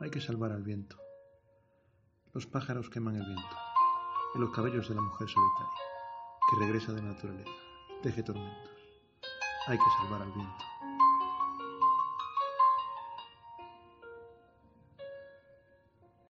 Hay que salvar al viento. Los pájaros queman el viento y los cabellos de la mujer solitaria, que regresa de la naturaleza, teje tormentos. Hay que salvar al viento.